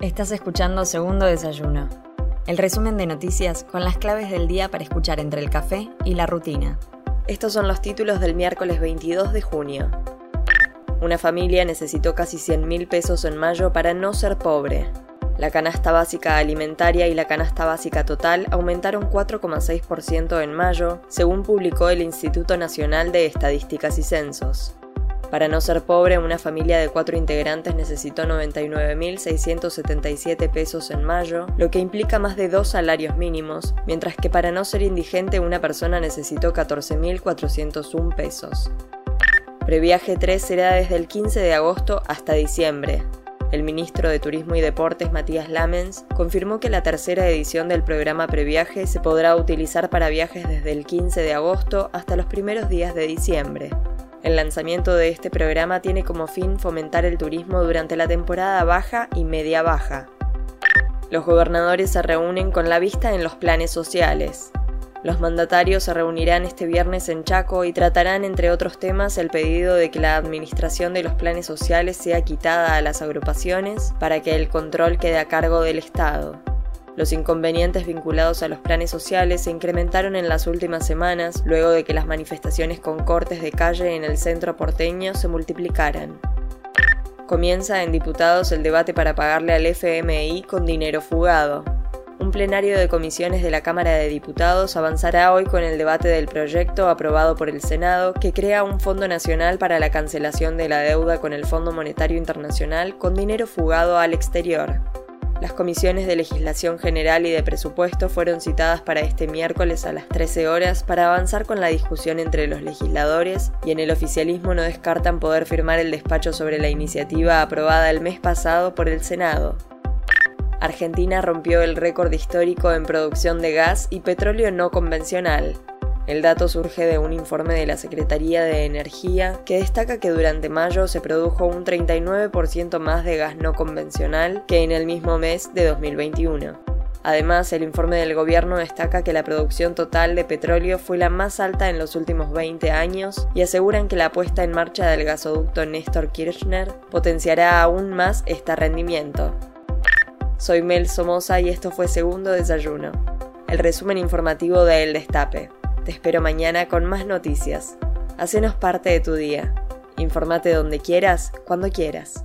Estás escuchando Segundo Desayuno, el resumen de noticias con las claves del día para escuchar entre el café y la rutina. Estos son los títulos del miércoles 22 de junio. Una familia necesitó casi 100 mil pesos en mayo para no ser pobre. La canasta básica alimentaria y la canasta básica total aumentaron 4,6% en mayo, según publicó el Instituto Nacional de Estadísticas y Censos. Para no ser pobre, una familia de cuatro integrantes necesitó 99.677 pesos en mayo, lo que implica más de dos salarios mínimos, mientras que para no ser indigente una persona necesitó 14.401 pesos. Previaje 3 será desde el 15 de agosto hasta diciembre. El ministro de Turismo y Deportes, Matías Lamens, confirmó que la tercera edición del programa Previaje se podrá utilizar para viajes desde el 15 de agosto hasta los primeros días de diciembre. El lanzamiento de este programa tiene como fin fomentar el turismo durante la temporada baja y media baja. Los gobernadores se reúnen con la vista en los planes sociales. Los mandatarios se reunirán este viernes en Chaco y tratarán, entre otros temas, el pedido de que la administración de los planes sociales sea quitada a las agrupaciones para que el control quede a cargo del Estado. Los inconvenientes vinculados a los planes sociales se incrementaron en las últimas semanas luego de que las manifestaciones con cortes de calle en el centro porteño se multiplicaran. Comienza en diputados el debate para pagarle al FMI con dinero fugado. Un plenario de comisiones de la Cámara de Diputados avanzará hoy con el debate del proyecto aprobado por el Senado que crea un Fondo Nacional para la cancelación de la deuda con el Fondo Monetario Internacional con dinero fugado al exterior. Las comisiones de legislación general y de presupuesto fueron citadas para este miércoles a las 13 horas para avanzar con la discusión entre los legisladores y en el oficialismo no descartan poder firmar el despacho sobre la iniciativa aprobada el mes pasado por el Senado. Argentina rompió el récord histórico en producción de gas y petróleo no convencional. El dato surge de un informe de la Secretaría de Energía que destaca que durante mayo se produjo un 39% más de gas no convencional que en el mismo mes de 2021. Además, el informe del gobierno destaca que la producción total de petróleo fue la más alta en los últimos 20 años y aseguran que la puesta en marcha del gasoducto Néstor Kirchner potenciará aún más este rendimiento. Soy Mel Somoza y esto fue Segundo Desayuno, el resumen informativo de El Destape. Te espero mañana con más noticias. Hacenos parte de tu día. Informate donde quieras, cuando quieras.